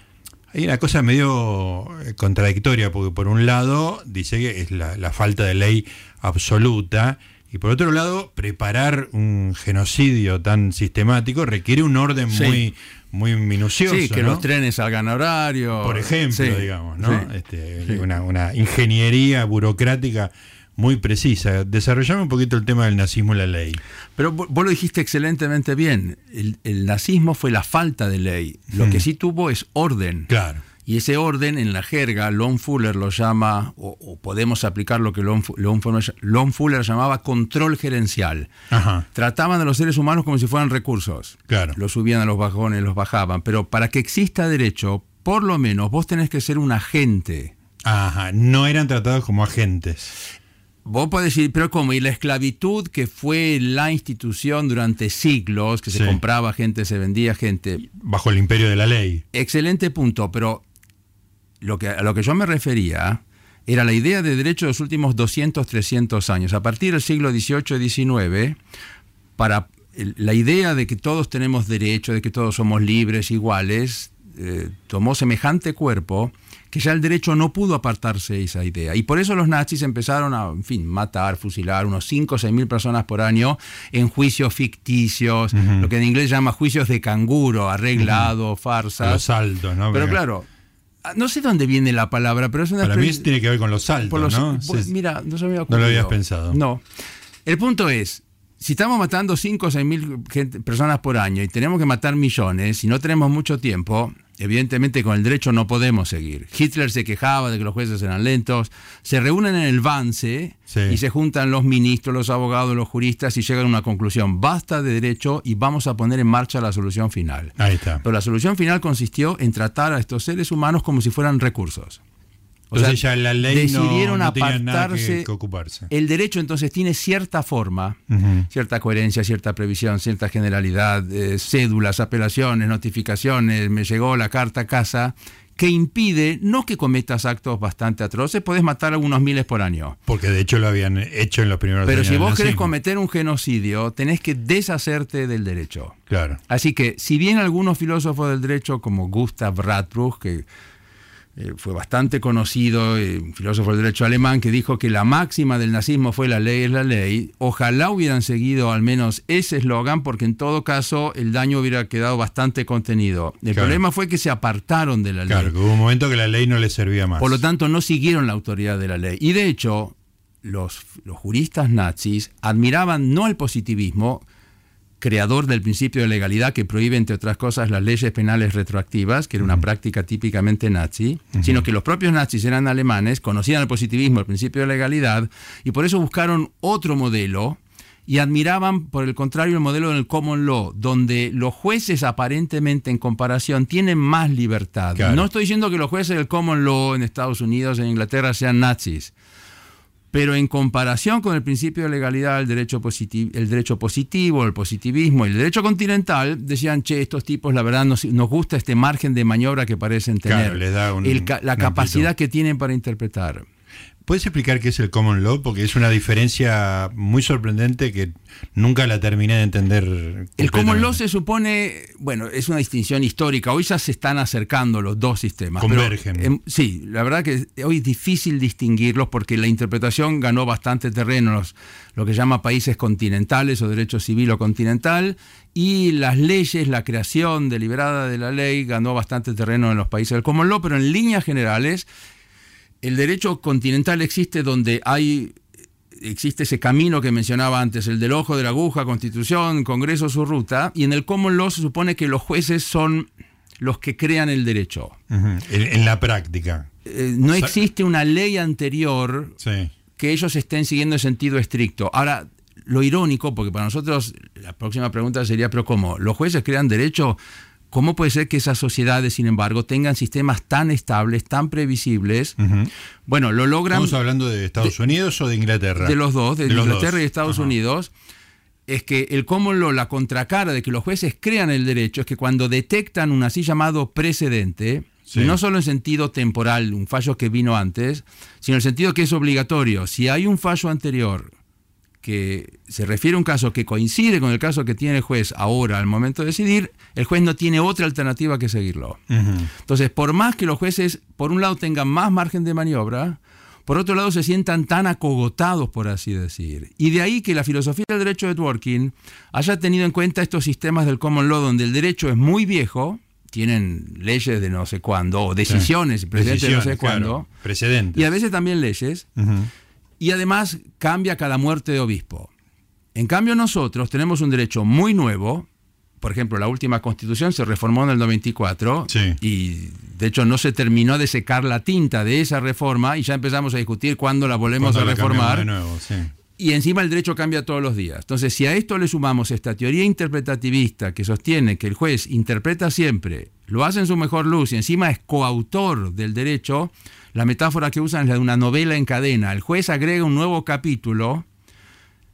Hay una cosa medio contradictoria, porque por un lado dice que es la, la falta de ley absoluta, y por otro lado, preparar un genocidio tan sistemático requiere un orden Sí. muy, muy minucioso. Sí, que ¿no? los trenes salgan a horario. por ejemplo, Sí, digamos, ¿no? sí. Este, una, una ingeniería burocrática muy precisa. Desarrollame un poquito el tema del nazismo y la ley. Pero vo- vos lo dijiste excelentemente bien. El, el nazismo fue la falta de ley. Lo Hmm. que sí tuvo es orden. Claro. Y ese orden en la jerga, Lon Fuller lo llama, o, o podemos aplicar lo que Lon, Lon Fuller, Lon Fuller llamaba control gerencial. Ajá. Trataban a los seres humanos como si fueran recursos. Claro. Los subían a los bajones, los bajaban. Pero para que exista derecho, por lo menos vos tenés que ser un agente. Ajá. No eran tratados como agentes. Vos podés decir, pero ¿cómo? Y la esclavitud que fue la institución durante siglos, que se Sí. compraba gente, se vendía gente. Bajo el imperio de la ley. Excelente punto, pero lo que, a lo que yo me refería era la idea de derecho de los últimos 200, 300 años. A partir del siglo XVIII y XIX, para la idea de que todos tenemos derecho, de que todos somos libres, iguales, eh, tomó semejante cuerpo que ya el derecho no pudo apartarse de esa idea. Y por eso los nazis empezaron a, en fin, matar, fusilar unos 5 o 6 mil personas por año en juicios ficticios, lo que en inglés llama juicios de canguro, arreglado, farsas. Los saltos, ¿no? Pero claro, no sé dónde viene la palabra, pero es una Para mí tiene que ver con los saltos, por los- ¿no? pues, mira, no se me había No lo habías pensado. No. El punto es, si estamos matando 5 o 6 mil personas por año y tenemos que matar millones y no tenemos mucho tiempo, evidentemente con el derecho no podemos seguir. Hitler se quejaba de que los jueces eran lentos, se reúnen en el Vance Sí. y se juntan los ministros, los abogados, los juristas y llegan a una conclusión. Basta de derecho y vamos a poner en marcha la solución final. Ahí está. Pero la solución final consistió en tratar a estos seres humanos como si fueran recursos. O sea, ya la ley no- decidieron no, nada apartarse. que, que ocuparse. El derecho entonces tiene cierta forma, cierta coherencia, cierta previsión, cierta generalidad, eh, cédulas, apelaciones, notificaciones, me llegó la carta a casa, que impide no que cometas actos bastante atroces, podés matar a algunos miles por año. Porque de hecho lo habían hecho en los primeros Pero años si vos querés cometer un genocidio, tenés que deshacerte del derecho. Claro. Así que, si bien algunos filósofos del derecho, como Gustav Radbruch, que eh, fue bastante conocido, eh, un filósofo del derecho alemán, que dijo que la máxima del nazismo fue la ley es la ley, ojalá hubieran seguido al menos ese eslogan, porque en todo caso el daño hubiera quedado bastante contenido. El Claro. problema fue que se apartaron de la ley. Claro, que hubo un momento que la ley no le servía más. Por lo tanto, no siguieron la autoridad de la ley. Y de hecho, los, los juristas nazis admiraban no el positivismo, creador del principio de legalidad que prohíbe, entre otras cosas, las leyes penales retroactivas, que era una práctica típicamente nazi, sino que los propios nazis eran alemanes, conocían el positivismo, el principio de legalidad, y por eso buscaron otro modelo y admiraban, por el contrario, el modelo del common law, donde los jueces aparentemente en comparación tienen más libertad. Claro. No estoy diciendo que los jueces del common law en Estados Unidos, en Inglaterra, sean nazis. Pero en comparación con el principio de legalidad, el derecho, positivo, el derecho positivo, el positivismo y el derecho continental, decían, che, estos tipos, la verdad, nos, nos gusta este margen de maniobra que parecen tener. Claro, les da un- El la capacidad amplitud. que tienen para interpretar. ¿Puedes explicar qué es el common law? Porque es una diferencia muy sorprendente que nunca la terminé de entender. El common law se supone, bueno, es una distinción histórica. Hoy ya se están acercando los dos sistemas. pero, Convergen. em, sí, la verdad que hoy es difícil distinguirlos porque la interpretación ganó bastante terreno en los, lo que llama países continentales o derecho civil o continental y las leyes, la creación deliberada de la ley ganó bastante terreno en los países del common law, pero en líneas generales el derecho continental existe donde hay existe ese camino que mencionaba antes, el del ojo de la aguja, constitución, congreso, su ruta, y en el common law se supone que los jueces son los que crean el derecho. En, en la práctica. Eh, no existe una ley anterior Sí. que ellos estén siguiendo en sentido estricto. Ahora, lo irónico, porque para nosotros la próxima pregunta sería, pero ¿cómo? ¿Los jueces crean derecho? ¿Cómo puede ser que esas sociedades, sin embargo, tengan sistemas tan estables, tan previsibles? Bueno, lo logran... ¿Estamos hablando de Estados Unidos o de Inglaterra? de los dos, de, los Inglaterra dos. y Estados Ajá. Unidos, es que el common law, la contracara de que los jueces crean el derecho, es que cuando detectan un así llamado precedente, Sí. no solo en sentido temporal, un fallo que vino antes, sino en el sentido que es obligatorio. Si hay un fallo anterior que se refiere a un caso que coincide con el caso que tiene el juez ahora al momento de decidir, el juez no tiene otra alternativa que seguirlo. Ujú. Entonces, por más que los jueces, por un lado, tengan más margen de maniobra, por otro lado, se sientan tan acogotados, por así decir. Y de ahí que la filosofía del derecho de Dworkin haya tenido en cuenta estos sistemas del common law, donde el derecho es muy viejo, tienen leyes de no sé cuándo, o decisiones, precedentes de no sé claro. cuándo, Precedentes. y a veces también leyes. Y además cambia cada muerte de obispo. En cambio nosotros tenemos un derecho muy nuevo, por ejemplo, la última constitución se reformó en el 94 Sí. y de hecho no se terminó de secar la tinta de esa reforma y ya empezamos a discutir cuándo la volvemos Cuando a la reformar. de nuevo, sí. Y encima el derecho cambia todos los días. Entonces, si a esto le sumamos esta teoría interpretativista que sostiene que el juez interpreta siempre, lo hace en su mejor luz y encima es coautor del derecho, la metáfora que usan es la de una novela en cadena. El juez agrega un nuevo capítulo.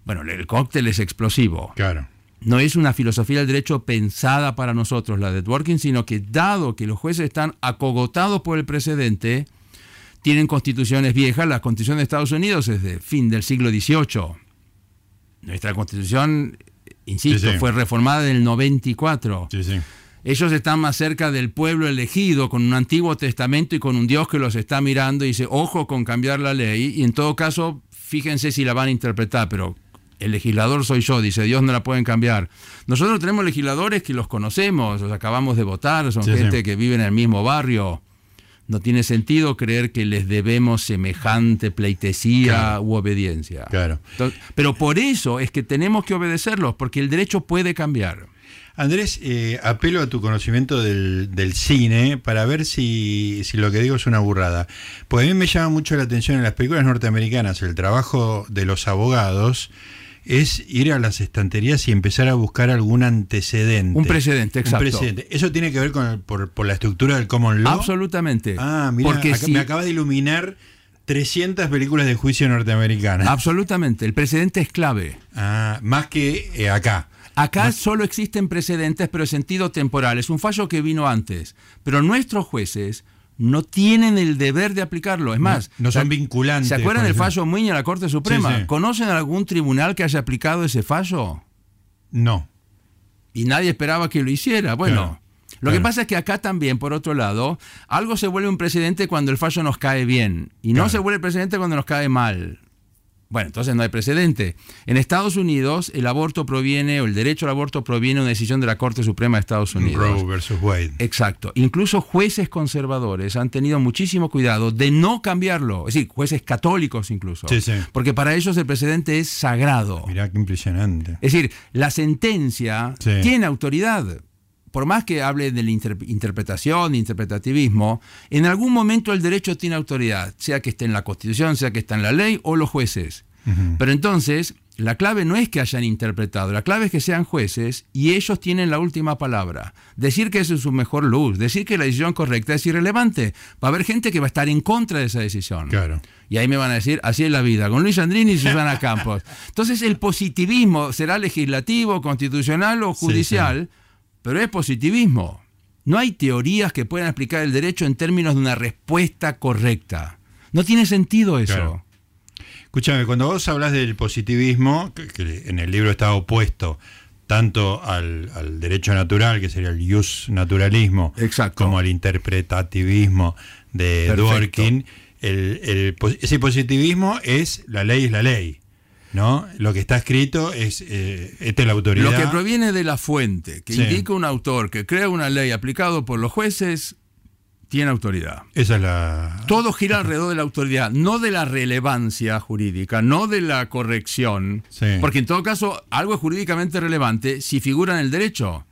Bueno, el cóctel es explosivo. Claro. No es una filosofía del derecho pensada para nosotros, la de Dworkin, sino que dado que los jueces están acogotados por el precedente, tienen constituciones viejas. La constitución de Estados Unidos es de fin del siglo XVIII. Nuestra constitución, insisto, Sí, sí. fue reformada en el 94. Sí, sí. Ellos están más cerca del pueblo elegido, con un antiguo testamento y con un Dios que los está mirando y dice, ojo con cambiar la ley. Y en todo caso, fíjense si la van a interpretar, pero el legislador soy yo, dice Dios, no la pueden cambiar. Nosotros tenemos legisladores que los conocemos, los acabamos de votar, son Sí, gente sí. que vive en el mismo barrio. No tiene sentido creer que les debemos semejante pleitesía Claro. u obediencia. Claro. Entonces, pero por eso es que tenemos que obedecerlos, porque el derecho puede cambiar. Andrés, eh, apelo a tu conocimiento del, del cine para ver si, si lo que digo es una burrada. Porque a mí me llama mucho la atención en las películas norteamericanas, el trabajo de los abogados es ir a las estanterías y empezar a buscar algún antecedente. Un precedente, exacto. Un precedente. ¿Eso tiene que ver con el- por, por la estructura del common law? Absolutamente. Ah, mira, Porque acá- si- me acaba de iluminar 300 películas de juicio norteamericanas. Absolutamente, el precedente es clave. Ah, más que eh, acá. Acá solo existen precedentes, pero en sentido temporal. Es un fallo que vino antes. Pero nuestros jueces no tienen el deber de aplicarlo. Es más, no son ¿se- vinculantes, ¿Se acuerdan del fallo Muñoz en la Corte Suprema? Sí, sí. ¿Conocen algún tribunal que haya aplicado ese fallo? No. y nadie esperaba que lo hiciera. Bueno, Claro, lo que pasa es que acá también, por otro lado, algo se vuelve un precedente cuando el fallo nos cae bien y no se vuelve precedente cuando nos cae mal. Bueno, entonces no hay precedente. En Estados Unidos, el aborto proviene, o el derecho al aborto proviene de una decisión de la Corte Suprema de Estados Unidos. Roe versus Wade. Exacto. Incluso jueces conservadores han tenido muchísimo cuidado de no cambiarlo. Es decir, jueces católicos incluso. Sí, sí. Porque para ellos el precedente es sagrado. Mirá qué impresionante. Es decir, la sentencia Sí. tiene autoridad. Por más que hable de la inter- interpretación, de interpretativismo, en algún momento el derecho tiene autoridad, sea que esté en la Constitución, sea que esté en la ley o los jueces. Pero entonces, la clave no es que hayan interpretado, la clave es que sean jueces y ellos tienen la última palabra. Decir que eso es su mejor luz, decir que la decisión correcta es irrelevante. Va a haber gente que va a estar en contra de esa decisión. Claro. Y ahí me van a decir, así es la vida, con Luis Andrini y Susana Campos. Entonces el positivismo será legislativo, constitucional o Sí, judicial, pero es positivismo. No hay teorías que puedan explicar el derecho en términos de una respuesta correcta. No tiene sentido eso. Claro. Escúchame, cuando vos hablas del positivismo, que, que en el libro está opuesto tanto al, al derecho natural, que sería el jus naturalismo, Exacto. como al interpretativismo de Perfecto. Dworkin, el- el ese positivismo es la ley es la ley. ¿No? Lo que está escrito es eh, esta es la autoridad. Lo que proviene de la fuente, que Sí. indica un autor que crea una ley aplicado por los jueces, tiene autoridad. Esa es la. Todo gira alrededor de la autoridad, no de la relevancia jurídica, no de la corrección. Sí. Porque en todo caso, algo es jurídicamente relevante si figura en el derecho.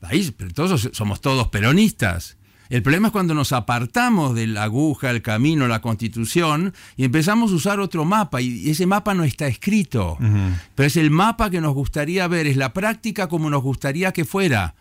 Ahí, pero todos somos todos peronistas. El problema es cuando nos apartamos de la aguja, el camino, la constitución y empezamos a usar otro mapa y ese mapa no está escrito. Pero es el mapa que nos gustaría ver, es la práctica como nos gustaría que fuera.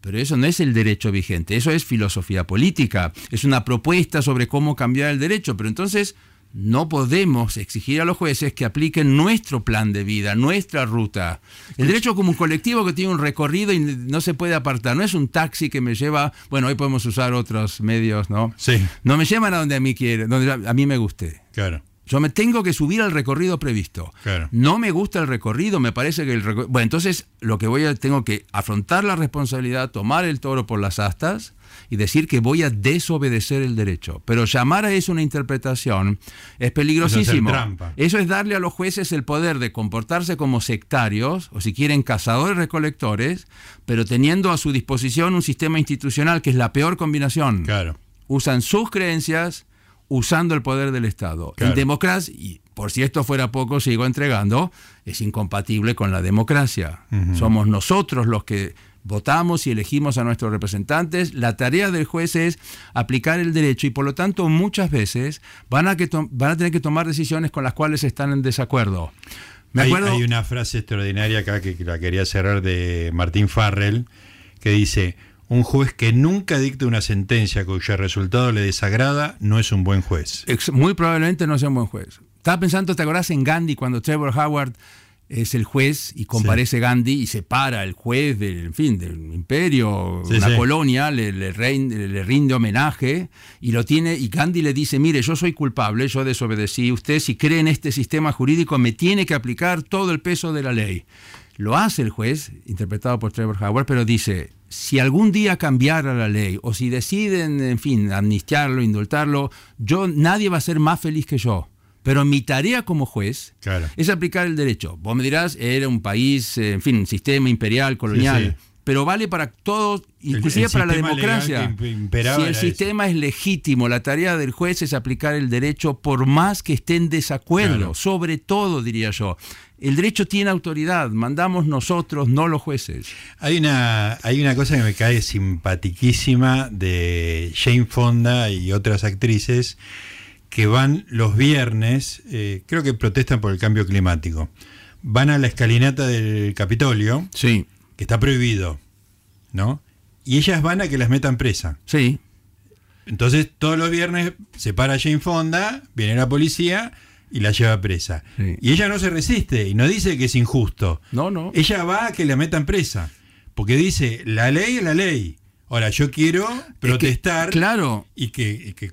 Pero eso no es el derecho vigente, eso es filosofía política, es una propuesta sobre cómo cambiar el derecho, pero entonces no podemos exigir a los jueces que apliquen nuestro plan de vida, nuestra ruta. El derecho como un colectivo que tiene un recorrido y no se puede apartar, no es un taxi que me lleva, bueno, hoy podemos usar otros medios, ¿no? Sí, No me llevan a donde a mí quiere, donde a mí me guste. claro. Yo me tengo que subir al recorrido previsto. Claro. No me gusta el recorrido, me parece que el recorrido... Bueno, entonces lo que voy a... Tengo que afrontar la responsabilidad, tomar el toro por las astas y decir que voy a desobedecer el derecho. Pero llamar a eso una interpretación es peligrosísimo. Es. Eso es darle a los jueces el poder de comportarse como sectarios, o si quieren, cazadores recolectores, pero teniendo a su disposición un sistema institucional que es la peor combinación Claro. usan sus creencias usando el poder del Estado. Claro. En democracia, y por si esto fuera poco, sigo entregando, es incompatible con la democracia. Somos nosotros los que votamos y elegimos a nuestros representantes, la tarea del juez es aplicar el derecho y por lo tanto muchas veces van a, que van a tener que tomar decisiones con las cuales están en desacuerdo. Me hay, acuerdo... hay una frase extraordinaria acá que la quería cerrar de Martín Farrell, que dice, un juez que nunca dicte una sentencia cuyo resultado le desagrada no es un buen juez. Muy probablemente no sea un buen juez. Estaba pensando, ¿te acordás en Gandhi cuando Trevor Howard es el juez y comparece Gandhi y separa el juez del, en fin, del imperio, una colonia, le, le, rinde homenaje y lo tiene, y Gandhi le dice, mire, yo soy culpable, yo desobedecí, usted si cree en este sistema jurídico me tiene que aplicar todo el peso de la ley. Lo hace el juez, interpretado por Trevor Howard, pero dice, si algún día cambiara la ley o si deciden, en fin, amnistiarlo, indultarlo, yo, nadie va a ser más feliz que yo. Pero mi tarea como juez es aplicar el derecho. Vos me dirás, era un país, eh, en fin, un sistema imperial, colonial. Pero vale para todos, inclusive para la democracia. Si el sistema es legítimo, la tarea del juez es aplicar el derecho por más que esté en desacuerdo. Sobre todo, diría yo. El derecho tiene autoridad, mandamos nosotros, no los jueces. Hay una, hay una cosa que me cae simpatiquísima de Jane Fonda y otras actrices que van los viernes, eh, creo que protestan por el cambio climático, van a la escalinata del Capitolio, sí. que está prohibido, ¿no? Y ellas van a que las metan presa. Sí. Entonces todos los viernes se para Jane Fonda, viene la policía y la lleva presa. Y ella no se resiste y no dice que es injusto. No, no. Ella va a que la metan presa. Porque dice, la ley es la ley. Ahora, yo quiero protestar. claro. Y que, que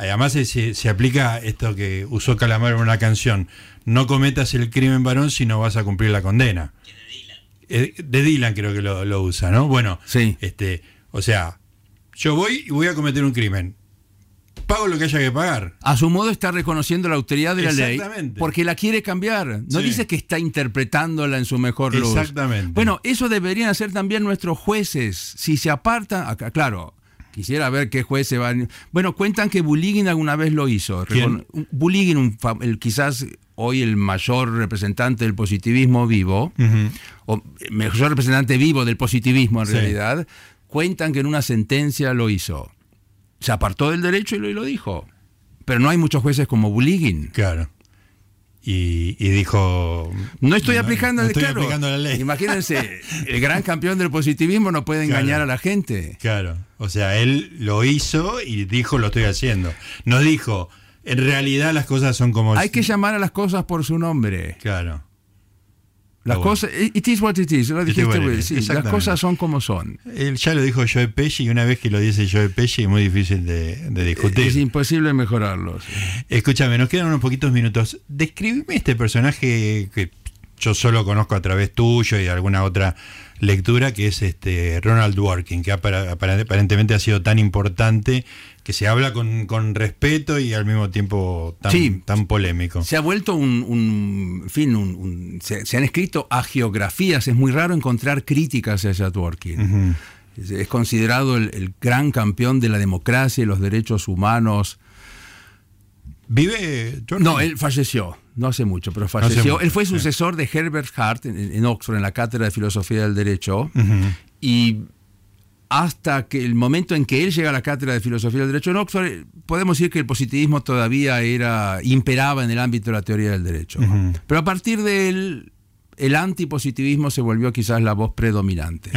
Además se, se, aplica esto que usó Calamar en una canción. No cometas el crimen varón si no vas a cumplir la condena. De Dylan, creo que lo, lo, usa, ¿no? Bueno, sí. este, o sea, yo voy y voy a cometer un crimen. Pago lo que haya que pagar. A su modo está reconociendo la autoridad de la ley porque la quiere cambiar. No dice que está interpretándola en su mejor luz. Exactamente. Bueno, eso deberían hacer también nuestros jueces. Si se apartan, acá, claro, Quisiera ver qué juez se va. Bueno, cuentan que Buligin alguna vez lo hizo. Buligin, el, quizás hoy el mayor representante del positivismo vivo, o mayor representante vivo del positivismo en realidad, cuentan que en una sentencia lo hizo. Se apartó del derecho y lo, y lo dijo. Pero no hay muchos jueces como Buligin. Claro y, dijo... No estoy, aplicando, la ley. Imagínense, el gran campeón del positivismo no puede engañar a la gente. Claro, o sea, él lo hizo y dijo lo estoy haciendo. No dijo, en realidad las cosas son como... Hay que llamar a las cosas por su nombre. Claro. Las cosas, it is what it is, las cosas son como son. Él ya lo dijo Joe Pesci y una vez que lo dice Joe Pesci es muy difícil de, discutir. Es imposible mejorarlos. Escúchame, nos quedan unos poquitos minutos. Describime este personaje que yo solo conozco a través tuyo y de alguna otra lectura, que es este Ronald Dworkin, que aparentemente ha sido tan importante que se habla con, respeto y al mismo tiempo tan, tan polémico. Se ha vuelto un, fin, un, se, han escrito agiografías, es muy raro encontrar críticas hacia Dworkin. es, considerado el, gran campeón de la democracia y los derechos humanos. ¿Vive? No, él falleció, no hace mucho, pero falleció. él fue sucesor de Herbert Hart en, Oxford, en la cátedra de filosofía del derecho, y hasta que el momento en que él llega a la cátedra de filosofía del derecho en Oxford, podemos decir que el positivismo todavía era imperaba en el ámbito de la teoría del derecho. Pero a partir de él, el antipositivismo se volvió quizás la voz predominante.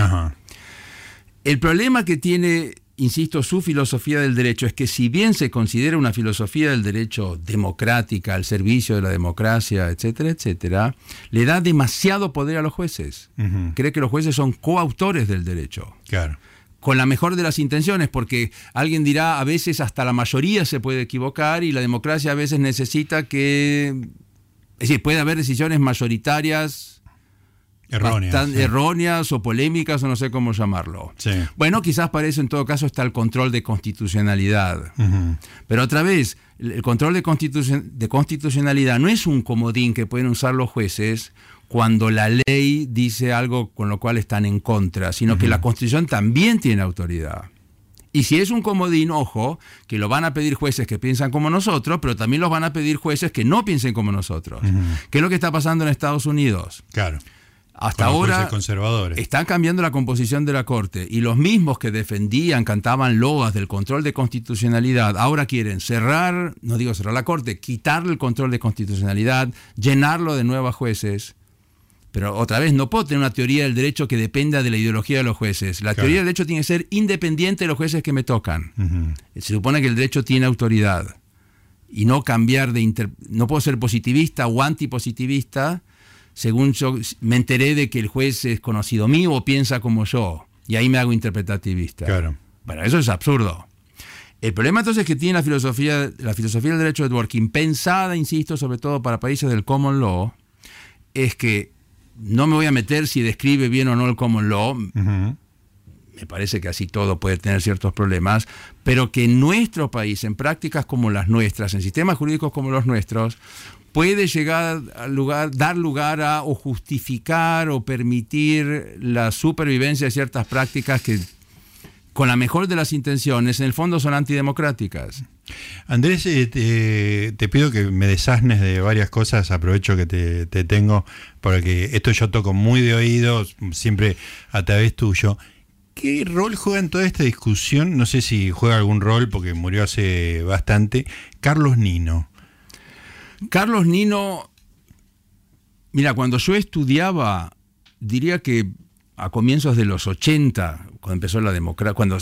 El problema que tiene, insisto, su filosofía del derecho es que si bien se considera una filosofía del derecho democrática, al servicio de la democracia, etcétera, etcétera, le da demasiado poder a los jueces. Cree que los jueces son coautores del derecho. Claro con la mejor de las intenciones, porque alguien dirá, a veces hasta la mayoría se puede equivocar y la democracia a veces necesita que... Es decir, puede haber decisiones mayoritarias erróneas, erróneas o polémicas o no sé cómo llamarlo. Bueno, quizás para eso en todo caso está el control de constitucionalidad. Pero otra vez, el control de, de constitucionalidad no es un comodín que pueden usar los jueces cuando la ley dice algo con lo cual están en contra, sino que la Constitución también tiene autoridad. Y si es un comodín, ojo, que lo van a pedir jueces que piensan como nosotros, pero también los van a pedir jueces que no piensen como nosotros. ¿Qué es lo que está pasando en Estados Unidos? Claro. Hasta ahora conservadores. está cambiando la composición de la Corte y los mismos que defendían, cantaban loas del control de constitucionalidad, ahora quieren cerrar, no digo cerrar la Corte, quitarle el control de constitucionalidad, llenarlo de nuevos jueces. Pero otra vez, no puedo tener una teoría del derecho que dependa de la ideología de los jueces. La Claro. teoría del derecho tiene que ser independiente de los jueces que me tocan. Se supone que el derecho tiene autoridad y no cambiar de inter- no puedo ser positivista o antipositivista según yo me enteré de que el juez es conocido mío o piensa como yo y ahí me hago interpretativista. Claro. Bueno, eso es absurdo. El problema entonces que tiene la filosofía, la filosofía del derecho de Dworkin, pensada, insisto, sobre todo para países del common law, es que no me voy a meter si describe bien o no el common law, me parece que así todo puede tener ciertos problemas, pero que en nuestro país, en prácticas como las nuestras, en sistemas jurídicos como los nuestros, puede llegar a lugar, dar lugar a o justificar o permitir la supervivencia de ciertas prácticas que con la mejor de las intenciones en el fondo son antidemocráticas. Andrés, eh, te, pido que me desasnes de varias cosas, aprovecho que te, te tengo, porque esto yo toco muy de oído, siempre a través tuyo. ¿Qué rol juega en toda esta discusión? No sé si juega algún rol, porque murió hace bastante, Carlos Nino. Carlos Nino, mira, cuando yo estudiaba, diría que a comienzos de los 80, cuando empezó la democracia, cuando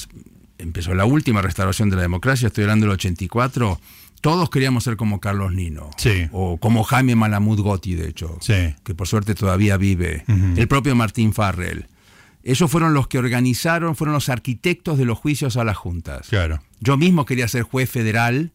empezó la última restauración de la democracia, estoy hablando del 84, todos queríamos ser como Carlos Nino. Sí. O como Jaime Malamud Gotti, de hecho. Sí. Que por suerte todavía vive. El propio Martín Farrell. Esos fueron los que organizaron, fueron los arquitectos de los juicios a las juntas. Claro. Yo mismo quería ser juez federal.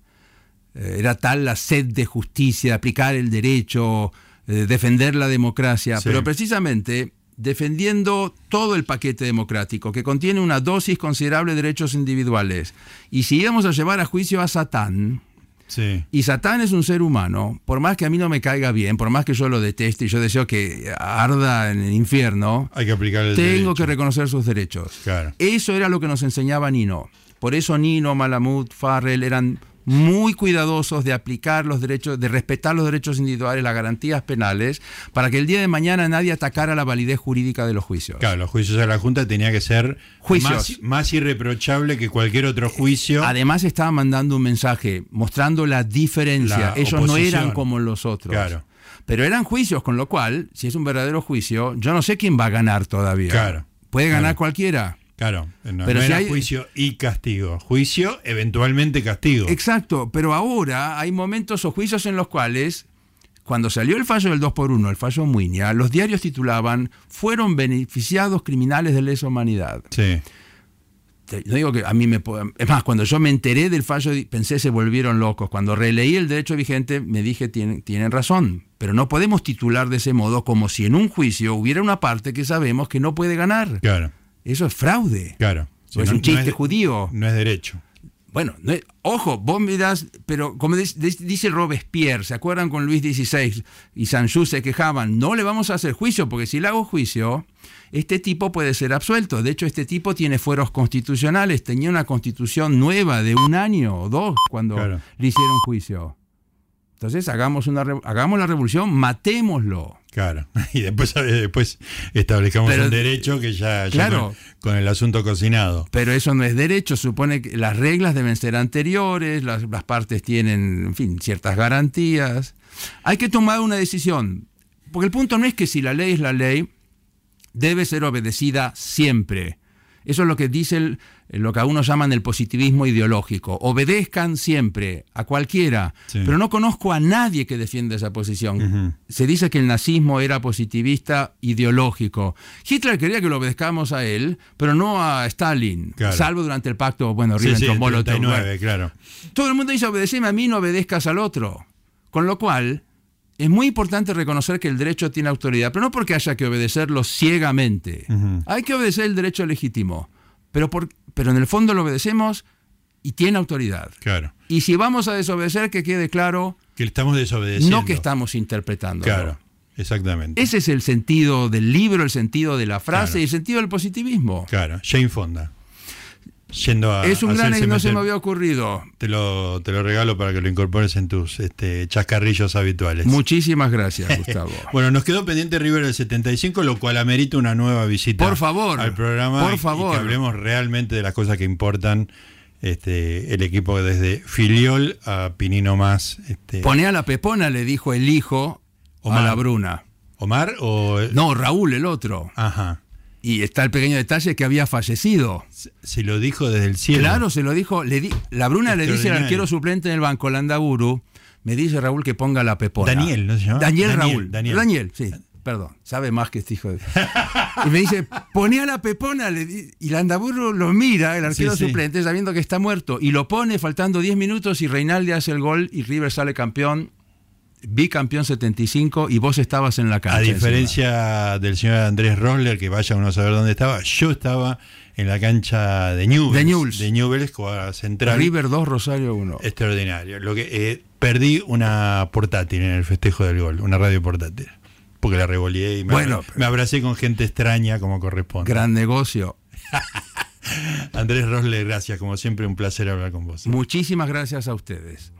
eh, Era tal la sed de justicia, de aplicar el derecho, eh, defender la democracia. Sí. Pero precisamente defendiendo todo el paquete democrático, que contiene una dosis considerable de derechos individuales. Y si íbamos a llevar a juicio a Satán, Sí. y Satán es un ser humano, por más que a mí no me caiga bien, por más que yo lo deteste y yo deseo que arda en el infierno, Hay que aplicar el tengo derecho. que reconocer sus derechos. Claro. Eso era lo que nos enseñaba Nino. Por eso Nino, Malamud, Farrell eran muy cuidadosos de aplicar los derechos, de respetar los derechos individuales, las garantías penales, para que el día de mañana nadie atacara la validez jurídica de los juicios. Claro, los juicios a la Junta tenía que ser Juicios. Más, más irreprochable que cualquier otro juicio. Además estaba mandando un mensaje mostrando la diferencia. La Ellos no eran como los otros. Claro. Pero eran juicios, con lo cual, si es un verdadero juicio, yo no sé quién va a ganar todavía. Claro. Puede ganar Claro. cualquiera. Claro, no, Pero no si era hay- juicio y castigo. Juicio, eventualmente castigo. Exacto, pero ahora hay momentos o juicios en los cuales, cuando salió el fallo del 2 por 1 el fallo Muña, los diarios titulaban, fueron beneficiados criminales de lesa humanidad. Sí, No digo que a mí me... Es más, cuando yo me enteré del fallo, pensé se volvieron locos. Cuando releí el derecho vigente, me dije, tienen, tienen razón. Pero no podemos titular de ese modo como si en un juicio hubiera una parte que sabemos que no puede ganar. claro, Eso es fraude. claro. Es un chiste judío. No es derecho. Bueno, no es- ojo, vos pero como dice Robespierre, ¿se acuerdan con Luis XVI y Sanchú se quejaban? No le vamos a hacer juicio, porque si le hago juicio, este tipo puede ser absuelto. De hecho, este tipo tiene fueros constitucionales, tenía una constitución nueva de un año o dos cuando Claro. le hicieron juicio. Entonces, hagamos, una, hagamos la revolución, matémoslo. Claro. Y después, después establezcamos Pero- un derecho que ya, ya Claro. con, con el asunto cocinado. Pero eso no es derecho, supone que las reglas deben ser anteriores, las, las partes tienen, en fin, ciertas garantías. Hay que tomar una decisión, porque el punto no es que si la ley es la ley, debe ser obedecida siempre. Eso es lo que dice el- lo que algunos llaman el positivismo ideológico. Obedezcan siempre, a cualquiera. Sí. Pero no conozco a nadie que defienda esa posición. Se dice que el nazismo era positivista ideológico. Hitler quería que lo obedezcamos a él, pero no a Stalin. Claro. Salvo durante el pacto, bueno, Sí, sí, Ribbentrop-Molotov. 39, claro. Todo el mundo dice obedeceme a mí, no obedezcas al otro. Con lo cual, es muy importante reconocer que el derecho tiene autoridad, pero no porque haya que obedecerlo ciegamente. Hay que obedecer el derecho legítimo, pero, por- pero en el fondo lo obedecemos y tiene autoridad. Claro. Y si vamos a desobedecer, que quede claro, Que le estamos desobedeciendo. no que estamos interpretando. Claro, exactamente. Ese es el sentido del libro, el sentido de la frase Claro. y el sentido del positivismo. Claro, Jane Fonda. Yendo a. es un gran hacerse no se me había ocurrido. Te lo, te lo regalo para que lo incorpores en tus este, chascarrillos habituales. Muchísimas gracias, Gustavo. Bueno, nos quedó pendiente River del 75, lo cual amerita una nueva visita Por favor, al programa por y- y favor. que hablemos realmente de las cosas que importan este, el equipo desde Filiol a Pinino más. Este, Poné a la Pepona, le dijo el hijo Omar. a la Bruna. ¿Omar o.? No, Raúl, el otro. Ajá. Y está el pequeño detalle que había fallecido. Se- Se lo dijo desde el cielo. Claro, se lo dijo. Le di- la Bruna le dice al arquero suplente del banco, Landaburu, me dice Raúl que ponga la Pepona. Daniel, ¿no se llama? Daniel, Daniel, Raúl. Daniel. sí. Perdón, sabe más que este hijo de... Y me dice, poné a la Pepona. le di- y Landaburu lo mira, el arquero Sí, sí. suplente, sabiendo que está muerto. Y lo pone faltando 10 minutos y Reinaldi hace el gol y River sale campeón. Bicampeón 75 y vos estabas en la cancha. A encima. diferencia del señor Andrés Rosler, que vaya uno a saber dónde estaba, yo estaba en la cancha de Newell's. De Newell's. De Newell's, central. River 2, Rosario 1. Extraordinario. Lo que eh, perdí una portátil en el festejo del gol, una radio portátil. Porque la revoleé y me, Bueno, abra- me abracé con gente extraña como corresponde. Gran negocio. Andrés Rosler, gracias. Como siempre, un placer hablar con vos. Muchísimas gracias a ustedes.